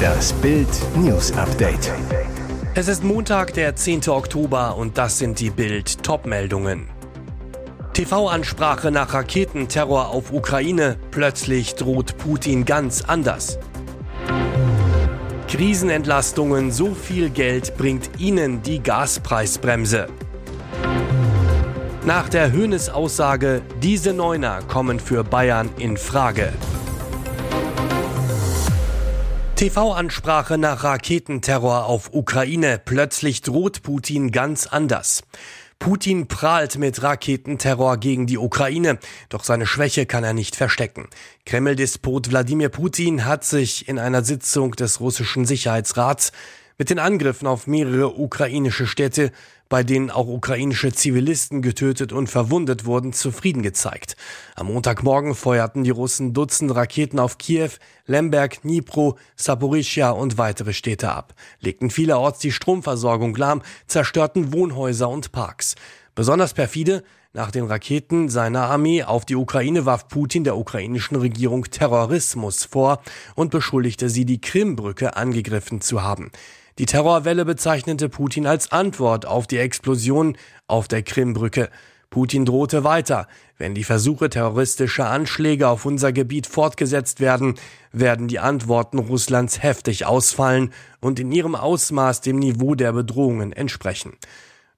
Das Bild News Update. Es ist Montag, der 10. Oktober und das sind die Bild Topmeldungen. TV-Ansprache nach Raketenterror auf Ukraine. Plötzlich droht Putin ganz anders. Krisenentlastungen, so viel Geld bringt Ihnen die Gaspreisbremse. Nach der Höhnes-Aussage, diese Neuner kommen für Bayern in Frage. TV-Ansprache nach Raketenterror auf Ukraine. Plötzlich droht Putin ganz anders. Putin prahlt mit Raketenterror gegen die Ukraine, doch seine Schwäche kann er nicht verstecken. Kreml-Despot Wladimir Putin hat sich in einer Sitzung des russischen Sicherheitsrats mit den Angriffen auf mehrere ukrainische Städte, bei denen auch ukrainische Zivilisten getötet und verwundet wurden, zufrieden gezeigt. Am Montagmorgen feuerten die Russen Dutzend Raketen auf Kiew, Lemberg, Dnipro, Saporischia und weitere Städte ab, legten vielerorts die Stromversorgung lahm, zerstörten Wohnhäuser und Parks. Besonders perfide, nach den Raketen seiner Armee auf die Ukraine warf Putin der ukrainischen Regierung Terrorismus vor und beschuldigte sie, die Krimbrücke angegriffen zu haben. Die Terrorwelle bezeichnete Putin als Antwort auf die Explosion auf der Krimbrücke. Putin drohte weiter. Wenn die Versuche terroristischer Anschläge auf unser Gebiet fortgesetzt werden, werden die Antworten Russlands heftig ausfallen und in ihrem Ausmaß dem Niveau der Bedrohungen entsprechen.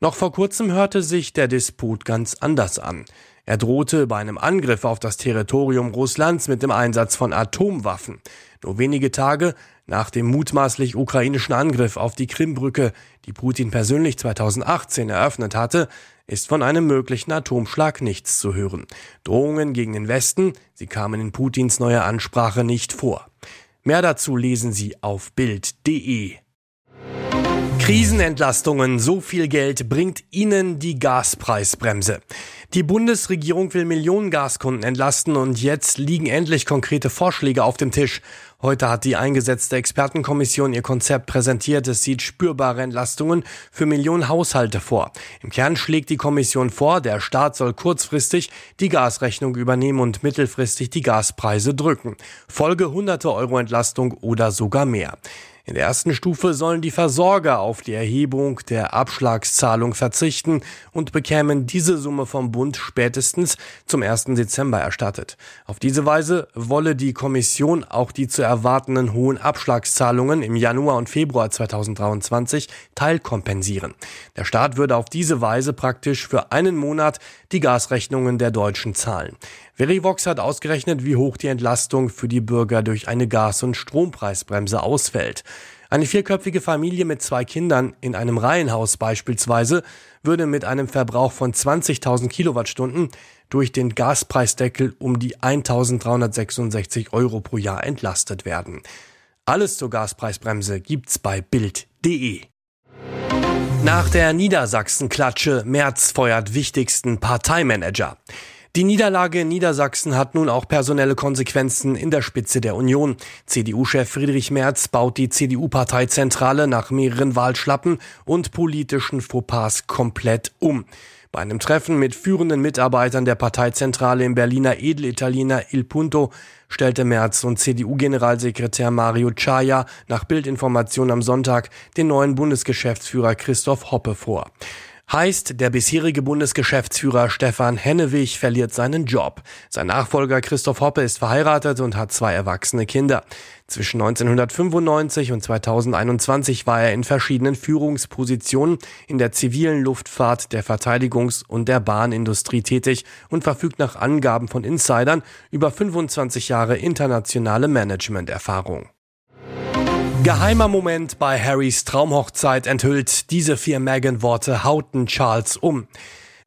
Noch vor kurzem hörte sich der Disput ganz anders an. Er drohte bei einem Angriff auf das Territorium Russlands mit dem Einsatz von Atomwaffen. Nur wenige Tage nach dem mutmaßlich ukrainischen Angriff auf die Krimbrücke, die Putin persönlich 2018 eröffnet hatte, ist von einem möglichen Atomschlag nichts zu hören. Drohungen gegen den Westen, sie kamen in Putins neuer Ansprache nicht vor. Mehr dazu lesen Sie auf Bild.de. Krisenentlastungen, so viel Geld bringt Ihnen die Gaspreisbremse. Die Bundesregierung will Millionen Gaskunden entlasten und jetzt liegen endlich konkrete Vorschläge auf dem Tisch. Heute hat die eingesetzte Expertenkommission ihr Konzept präsentiert. Es sieht spürbare Entlastungen für Millionen Haushalte vor. Im Kern schlägt die Kommission vor, der Staat soll kurzfristig die Gasrechnung übernehmen und mittelfristig die Gaspreise drücken. Folge hunderte Euro Entlastung oder sogar mehr. In der ersten Stufe sollen die Versorger auf die Erhebung der Abschlagszahlung verzichten und bekämen diese Summe vom Bund spätestens zum 1. Dezember erstattet. Auf diese Weise wolle die Kommission auch die zu erwartenden hohen Abschlagszahlungen im Januar und Februar 2023 teilkompensieren. Der Staat würde auf diese Weise praktisch für einen Monat die Gasrechnungen der Deutschen zahlen. Verivox hat ausgerechnet, wie hoch die Entlastung für die Bürger durch eine Gas- und Strompreisbremse ausfällt. Eine vierköpfige Familie mit zwei Kindern in einem Reihenhaus beispielsweise würde mit einem Verbrauch von 20.000 Kilowattstunden durch den Gaspreisdeckel um die 1.366 Euro pro Jahr entlastet werden. Alles zur Gaspreisbremse gibt's bei Bild.de. Nach der Niedersachsen-Klatsche März feuert wichtigsten Parteimanager. Die Niederlage in Niedersachsen hat nun auch personelle Konsequenzen in der Spitze der Union. CDU-Chef Friedrich Merz baut die CDU-Parteizentrale nach mehreren Wahlschlappen und politischen Fauxpas komplett um. Bei einem Treffen mit führenden Mitarbeitern der Parteizentrale im Berliner Edelitaliener Il Punto stellte Merz und CDU-Generalsekretär Mario Chaya nach Bildinformation am Sonntag den neuen Bundesgeschäftsführer Christoph Hoppe vor. Heißt, der bisherige Bundesgeschäftsführer Stefan Hennewig verliert seinen Job. Sein Nachfolger Christoph Hoppe ist verheiratet und hat zwei erwachsene Kinder. Zwischen 1995 und 2021 war er in verschiedenen Führungspositionen in der zivilen Luftfahrt, der Verteidigungs- und der Bahnindustrie tätig und verfügt nach Angaben von Insidern über 25 Jahre internationale Managementerfahrung. Geheimer Moment bei Harrys Traumhochzeit enthüllt diese vier Meghan-Worte hauten Charles um.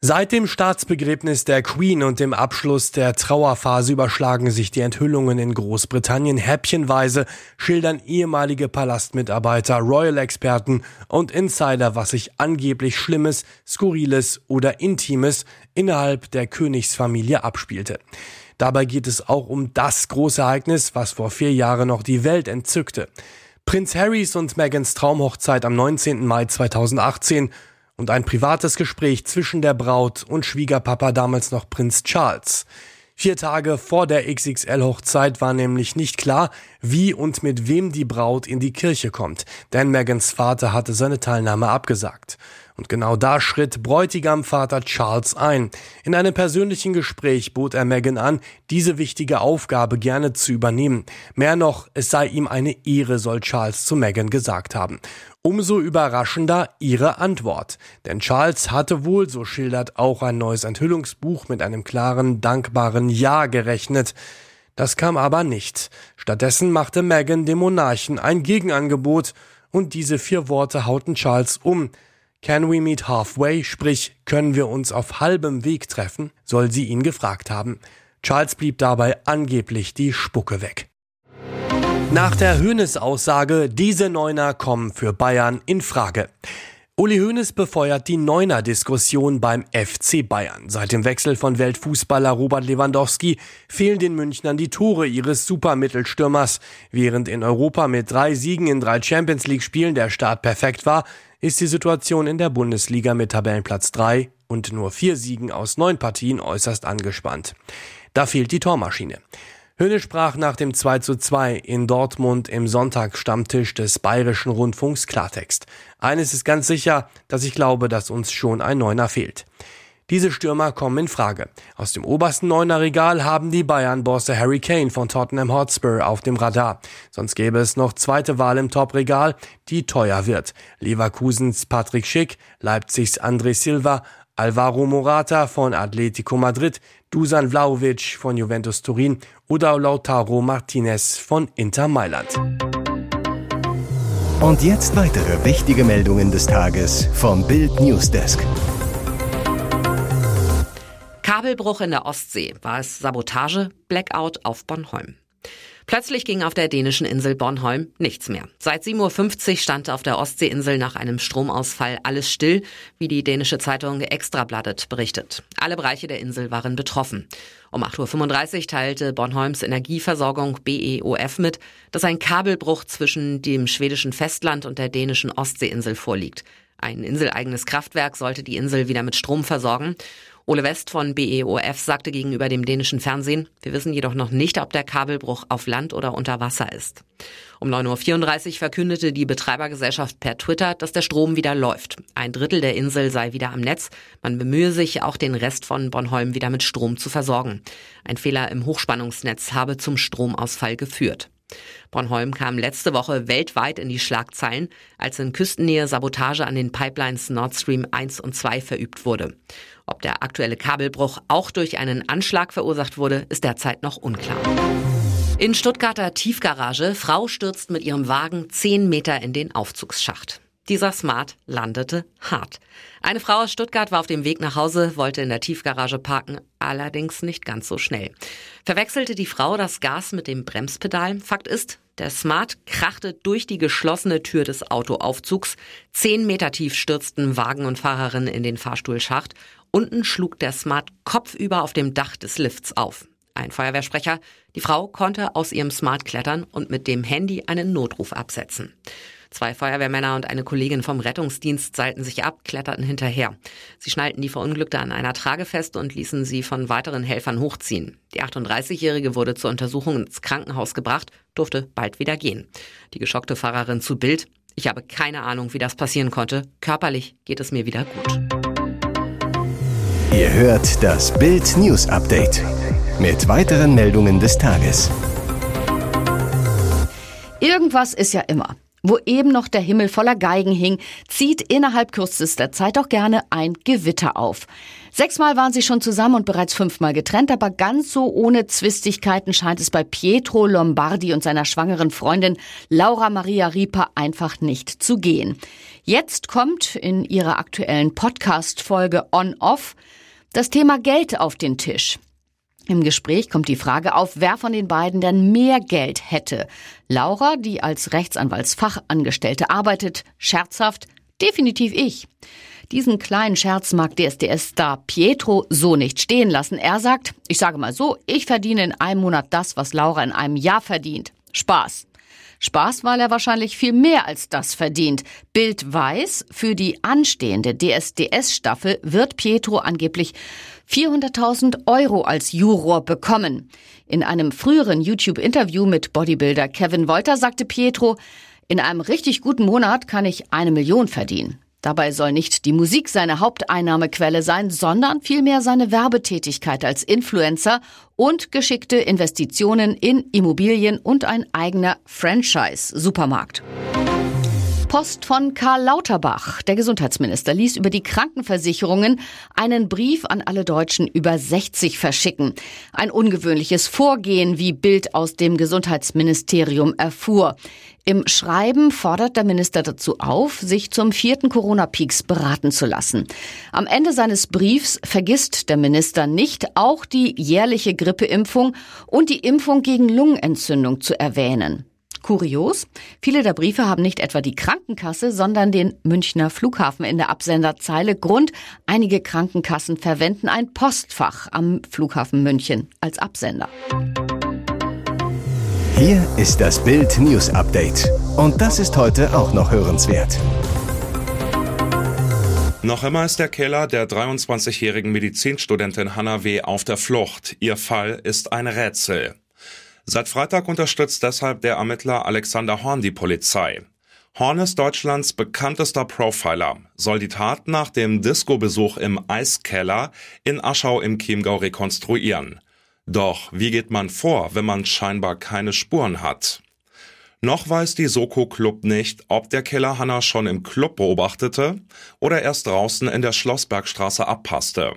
Seit dem Staatsbegräbnis der Queen und dem Abschluss der Trauerphase überschlagen sich die Enthüllungen in Großbritannien häppchenweise, schildern ehemalige Palastmitarbeiter, Royal-Experten und Insider, was sich angeblich Schlimmes, Skurriles oder Intimes innerhalb der Königsfamilie abspielte. Dabei geht es auch um das große Ereignis, was vor vier Jahren noch die Welt entzückte. Prinz Harrys und Megans Traumhochzeit am 19. Mai 2018 und ein privates Gespräch zwischen der Braut und Schwiegerpapa damals noch Prinz Charles. Vier Tage vor der XXL-Hochzeit war nämlich nicht klar, wie und mit wem die Braut in die Kirche kommt, denn Megans Vater hatte seine Teilnahme abgesagt. Und genau da schritt Bräutigamvater Charles ein. In einem persönlichen Gespräch bot er Meghan an, diese wichtige Aufgabe gerne zu übernehmen. Mehr noch, es sei ihm eine Ehre, soll Charles zu Meghan gesagt haben. Umso überraschender ihre Antwort. Denn Charles hatte wohl, so schildert auch ein neues Enthüllungsbuch, mit einem klaren, dankbaren Ja gerechnet. Das kam aber nicht. Stattdessen machte Meghan dem Monarchen ein Gegenangebot und diese vier Worte hauten Charles um. Can we meet halfway, sprich, können wir uns auf halbem Weg treffen, soll sie ihn gefragt haben. Charles blieb dabei angeblich die Spucke weg. Nach der Höhnes-Aussage, diese Neuner kommen für Bayern in Frage. Uli Hoeneß befeuert die Neuner-Diskussion beim FC Bayern. Seit dem Wechsel von Weltfußballer Robert Lewandowski fehlen den Münchnern die Tore ihres Supermittelstürmers. Während in Europa mit drei Siegen in drei Champions League-Spielen der Start perfekt war, ist die Situation in der Bundesliga mit Tabellenplatz 3 und nur vier Siegen aus neun Partien äußerst angespannt. Da fehlt die Tormaschine. Höhne sprach nach dem 2 zu 2 in Dortmund im Sonntagsstammtisch des Bayerischen Rundfunks Klartext. Eines ist ganz sicher, dass ich glaube, dass uns schon ein Neuner fehlt. Diese Stürmer kommen in Frage. Aus dem obersten Neuner-Regal haben die Bayern-Bosse Harry Kane von Tottenham Hotspur auf dem Radar. Sonst gäbe es noch zweite Wahl im Top-Regal, die teuer wird. Leverkusens Patrick Schick, Leipzigs André Silva, Alvaro Morata von Atletico Madrid, Dusan Vlaovic von Juventus Turin oder Lautaro Martinez von Inter Mailand. Und jetzt weitere wichtige Meldungen des Tages vom Bild Newsdesk. Kabelbruch in der Ostsee. War es Sabotage? Blackout auf Bornholm. Plötzlich ging auf der dänischen Insel Bornholm nichts mehr. Seit 7.50 Uhr stand auf der Ostseeinsel nach einem Stromausfall alles still, wie die dänische Zeitung Extrabladet berichtet. Alle Bereiche der Insel waren betroffen. Um 8.35 Uhr teilte Bornholms Energieversorgung BEOF mit, dass ein Kabelbruch zwischen dem schwedischen Festland und der dänischen Ostseeinsel vorliegt. Ein inseleigenes Kraftwerk sollte die Insel wieder mit Strom versorgen. Ole West von BEOF sagte gegenüber dem dänischen Fernsehen, wir wissen jedoch noch nicht, ob der Kabelbruch auf Land oder unter Wasser ist. Um 9.34 Uhr verkündete die Betreibergesellschaft per Twitter, dass der Strom wieder läuft. Ein Drittel der Insel sei wieder am Netz. Man bemühe sich, auch den Rest von Bornholm wieder mit Strom zu versorgen. Ein Fehler im Hochspannungsnetz habe zum Stromausfall geführt. Bornholm kam letzte Woche weltweit in die Schlagzeilen, als in Küstennähe Sabotage an den Pipelines Nord Stream 1 und 2 verübt wurde. Ob der aktuelle Kabelbruch auch durch einen Anschlag verursacht wurde, ist derzeit noch unklar. In Stuttgarter Tiefgarage, Frau stürzt mit ihrem Wagen 10 Meter in den Aufzugsschacht. Dieser Smart landete hart. Eine Frau aus Stuttgart war auf dem Weg nach Hause, wollte in der Tiefgarage parken, allerdings nicht ganz so schnell. Verwechselte die Frau das Gas mit dem Bremspedal? Fakt ist, der Smart krachte durch die geschlossene Tür des Autoaufzugs. Zehn Meter tief stürzten Wagen und Fahrerin in den Fahrstuhlschacht. Unten schlug der Smart kopfüber auf dem Dach des Lifts auf. Ein Feuerwehrsprecher. Die Frau konnte aus ihrem Smart klettern und mit dem Handy einen Notruf absetzen. Zwei Feuerwehrmänner und eine Kollegin vom Rettungsdienst seilten sich ab, kletterten hinterher. Sie schnallten die Verunglückte an einer Trage fest und ließen sie von weiteren Helfern hochziehen. Die 38-Jährige wurde zur Untersuchung ins Krankenhaus gebracht, durfte bald wieder gehen. Die geschockte Fahrerin zu Bild. Ich habe keine Ahnung, wie das passieren konnte. Körperlich geht es mir wieder gut. Ihr hört das Bild News Update mit weiteren Meldungen des Tages. Irgendwas ist ja immer. Wo eben noch der Himmel voller Geigen hing, zieht innerhalb kürzester Zeit auch gerne ein Gewitter auf. Sechsmal waren sie schon zusammen und bereits fünfmal getrennt, aber ganz so ohne Zwistigkeiten scheint es bei Pietro Lombardi und seiner schwangeren Freundin Laura Maria Rieper einfach nicht zu gehen. Jetzt kommt in ihrer aktuellen Podcast-Folge On-Off das Thema Geld auf den Tisch. Im Gespräch kommt die Frage auf, wer von den beiden denn mehr Geld hätte. Laura, die als Rechtsanwaltsfachangestellte arbeitet, scherzhaft, definitiv ich. Diesen kleinen Scherz mag DSDS-Star Pietro so nicht stehen lassen. Er sagt, ich sage mal so, ich verdiene in einem Monat das, was Laura in einem Jahr verdient. Spaß. Spaß, weil er wahrscheinlich viel mehr als das verdient. Bild weiß, für die anstehende DSDS-Staffel wird Pietro angeblich 400.000 Euro als Juror bekommen. In einem früheren YouTube-Interview mit Bodybuilder Kevin Wolter sagte Pietro, in einem richtig guten Monat kann ich eine Million verdienen. Dabei soll nicht die Musik seine Haupteinnahmequelle sein, sondern vielmehr seine Werbetätigkeit als Influencer und geschickte Investitionen in Immobilien und ein eigener Franchise-Supermarkt. Post von Karl Lauterbach. Der Gesundheitsminister ließ über die Krankenversicherungen einen Brief an alle Deutschen über 60 verschicken. Ein ungewöhnliches Vorgehen, wie Bild aus dem Gesundheitsministerium erfuhr. Im Schreiben fordert der Minister dazu auf, sich zum vierten Corona-Peaks beraten zu lassen. Am Ende seines Briefs vergisst der Minister nicht, auch die jährliche Grippeimpfung und die Impfung gegen Lungenentzündung zu erwähnen. Kurios, viele der Briefe haben nicht etwa die Krankenkasse, sondern den Münchner Flughafen in der Absenderzeile. Grund, einige Krankenkassen verwenden ein Postfach am Flughafen München als Absender. Hier ist das Bild News Update. Und das ist heute auch noch hörenswert. Noch immer ist der Killer der 23-jährigen Medizinstudentin Hannah W. auf der Flucht. Ihr Fall ist ein Rätsel. Seit Freitag unterstützt deshalb der Ermittler Alexander Horn die Polizei. Horn ist Deutschlands bekanntester Profiler, soll die Tat nach dem Disco-Besuch im Eiskeller in Aschau im Chiemgau rekonstruieren. Doch wie geht man vor, wenn man scheinbar keine Spuren hat? Noch weiß die Soko Club nicht, ob der Killer Hanna schon im Club beobachtete oder erst draußen in der Schlossbergstraße abpasste.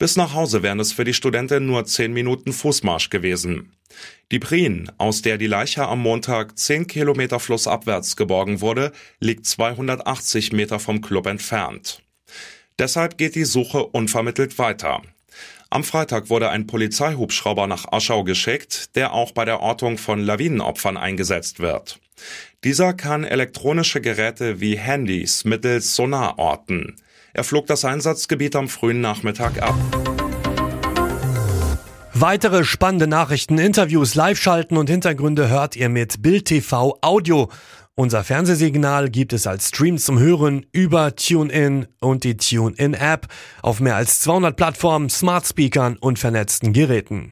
Bis nach Hause wären es für die Studentin nur zehn Minuten Fußmarsch gewesen. Die Prien, aus der die Leiche am Montag zehn Kilometer flussabwärts geborgen wurde, liegt 280 Meter vom Club entfernt. Deshalb geht die Suche unvermittelt weiter. Am Freitag wurde ein Polizeihubschrauber nach Aschau geschickt, der auch bei der Ortung von Lawinenopfern eingesetzt wird. Dieser kann elektronische Geräte wie Handys mittels Sonar orten. Er flog das Einsatzgebiet am frühen Nachmittag ab. Weitere spannende Nachrichten, Interviews, Live-Schalten und Hintergründe hört ihr mit Bild TV Audio. Unser Fernsehsignal gibt es als Stream zum Hören über TuneIn und die TuneIn App auf mehr als 200 Plattformen, Smart Speakern und vernetzten Geräten.